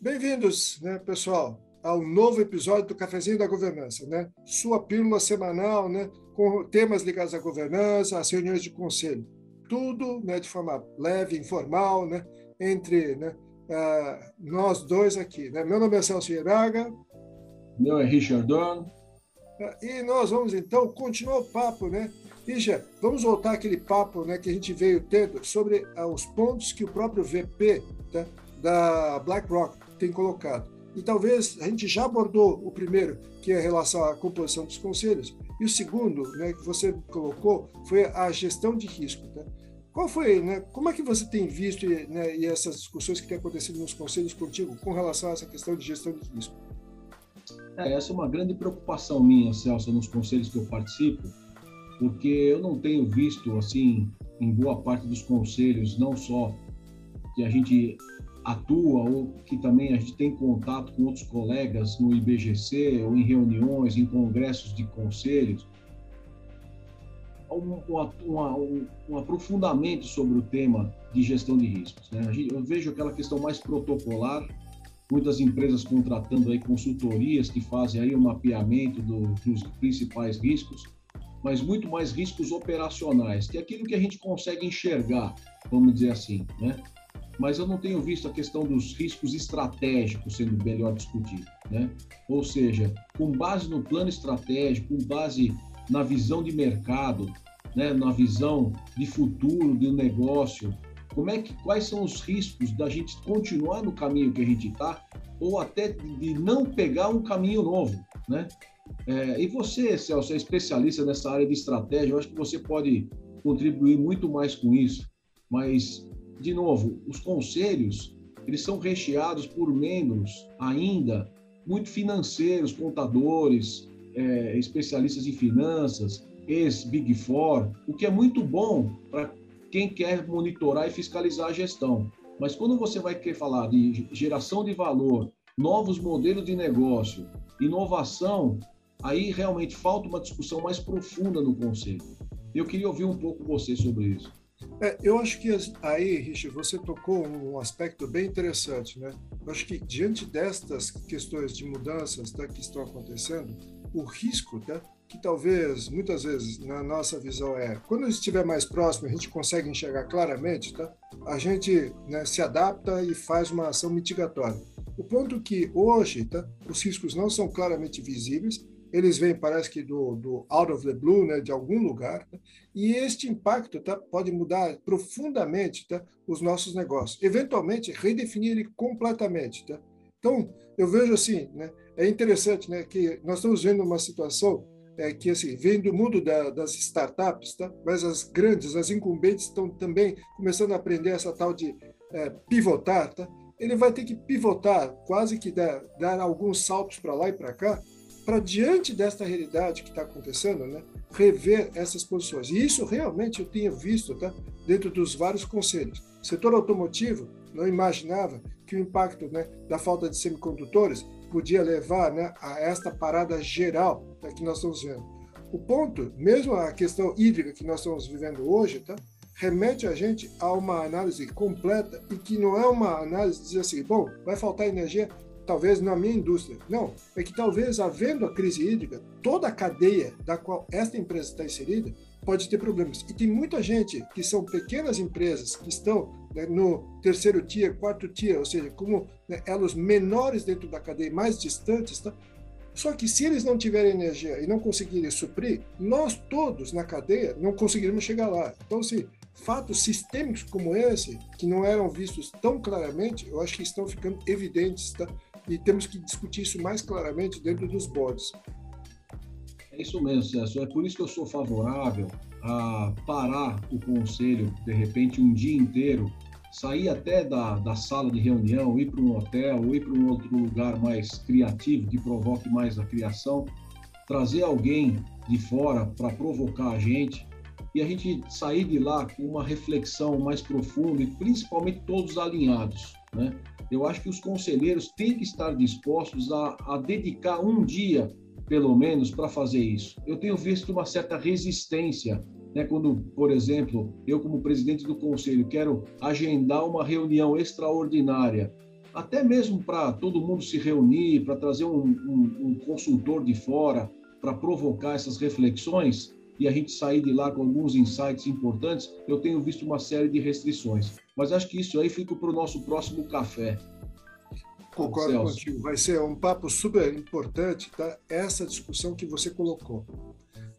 Bem-vindos, né, pessoal, ao novo episódio do Cafezinho da Governança, né? Sua pílula semanal, né, com temas ligados à governança, às reuniões de conselho. Tudo, né, de forma leve, informal, né, entre, né, uh, nós dois aqui, né? Meu nome é Celso Iraga. Meu é Richard Dorn. Uh, e nós vamos então continuar o papo, né? Richard, vamos voltar aquele papo, né, que a gente veio tendo sobre uh, os pontos que o próprio VP tá, da BlackRock tem colocado. E talvez a gente já abordou o primeiro, que é a relação à composição dos conselhos, e o segundo, né, que você colocou, foi a gestão de risco. Né? Qual foi, né, como é que você tem visto né, e essas discussões que têm acontecido nos conselhos contigo com relação a essa questão de gestão de risco? É, essa é uma grande preocupação minha, Celso, nos conselhos que eu participo, porque eu não tenho visto, assim, em boa parte dos conselhos, não só que a gente atua ou que também a gente tem contato com outros colegas no IBGC ou em reuniões, em congressos de conselhos, um, um, um, aprofundamento sobre o tema de gestão de riscos. Né? Eu vejo aquela questão mais protocolar, muitas empresas contratando aí consultorias que fazem aí o mapeamento do, dos principais riscos, mas muito mais riscos operacionais, que é aquilo que a gente consegue enxergar, vamos dizer assim, né? mas eu não tenho visto a questão dos riscos estratégicos sendo melhor discutido, né? Ou seja, com base no plano estratégico, com base na visão de mercado, né, na visão de futuro do negócio, como é que quais são os riscos da gente continuar no caminho que a gente está ou até de não pegar um caminho novo, né? É, e você, Celso, é especialista nessa área de estratégia, eu acho que você pode contribuir muito mais com isso, mas de novo, os conselhos, eles são recheados por membros ainda muito financeiros, contadores, é, especialistas em finanças, ex-Big Four, o que é muito bom para quem quer monitorar e fiscalizar a gestão. Mas quando você vai querer falar de geração de valor, novos modelos de negócio, inovação, aí realmente falta uma discussão mais profunda no conselho. Eu queria ouvir um pouco você sobre isso. É, eu acho que aí, Richard, você tocou um aspecto bem interessante, né? Eu acho que diante destas questões de mudanças tá, que estão acontecendo, o risco, tá, que talvez muitas vezes na nossa visão é, quando estiver mais próximo, a gente consegue enxergar claramente, tá? A gente né, se adapta e faz uma ação mitigatória. O ponto que hoje, tá, os riscos não são claramente visíveis, eles vêm, parece que do, do out of the blue, né, de algum lugar, né? e este impacto tá, pode mudar profundamente tá, os nossos negócios, eventualmente redefinir ele completamente. Tá? Então, eu vejo assim, né, é interessante né, que nós estamos vendo uma situação é, que assim, vem do mundo da, das startups, tá? mas as grandes, as incumbentes estão também começando a aprender essa tal de é, pivotar. Tá? Ele vai ter que pivotar, quase que dar, dar alguns saltos para lá e para cá, para diante desta realidade que está acontecendo, né, rever essas posições. E isso realmente eu tinha visto tá, dentro dos vários conselhos. Setor automotivo não imaginava que o impacto né, da falta de semicondutores podia levar né, a esta parada geral tá, que nós estamos vendo. O ponto, mesmo a questão hídrica que nós estamos vivendo hoje, tá, remete a gente a uma análise completa e que não é uma análise de dizer assim, bom, vai faltar energia, talvez na minha indústria. Não, é que talvez havendo a crise hídrica, toda a cadeia da qual esta empresa está inserida pode ter problemas. E tem muita gente que são pequenas empresas que estão né, no terceiro tier, quarto tier, ou seja, como né, elas menores dentro da cadeia, mais distantes, tá? Só que se eles não tiverem energia e não conseguirem suprir, nós todos na cadeia não conseguiremos chegar lá. Então, se fatos sistêmicos como esse, que não eram vistos tão claramente, eu acho que estão ficando evidentes, tá? e temos que discutir isso mais claramente dentro dos boards. É isso mesmo, Celso. É por isso que eu sou favorável a parar o conselho, de repente, um dia inteiro, sair até da, da sala de reunião, ir para um hotel, ou ir para um outro lugar mais criativo, que provoque mais a criação, trazer alguém de fora para provocar a gente e a gente sair de lá com uma reflexão mais profunda e principalmente todos alinhados, né? Eu acho que os conselheiros têm que estar dispostos a, a dedicar um dia pelo menos, para fazer isso. Eu tenho visto uma certa resistência né, quando, por exemplo, eu, como presidente do conselho, quero agendar uma reunião extraordinária, até mesmo para todo mundo se reunir, para trazer um, um, um, consultor de fora, para provocar essas reflexões e a gente sair de lá com alguns insights importantes, eu tenho visto uma série de restrições. Mas acho que isso aí fica para o nosso próximo café. Concordo contigo. Vai ser um papo super importante, tá? Essa discussão que você colocou.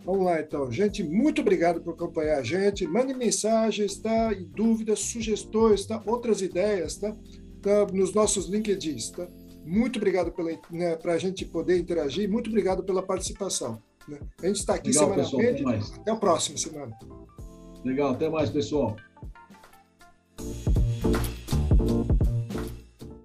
Vamos lá, então. Gente, muito obrigado por acompanhar a gente. Mande mensagens, tá? E dúvidas, sugestões, tá? Outras ideias, tá? tá? Nos nossos LinkedIns, tá? Muito obrigado pela, né, para a gente poder interagir. Muito obrigado pela participação. Né? A gente está aqui Legal, semanalmente. Pessoal, até, até a próxima semana. Legal, até mais, pessoal.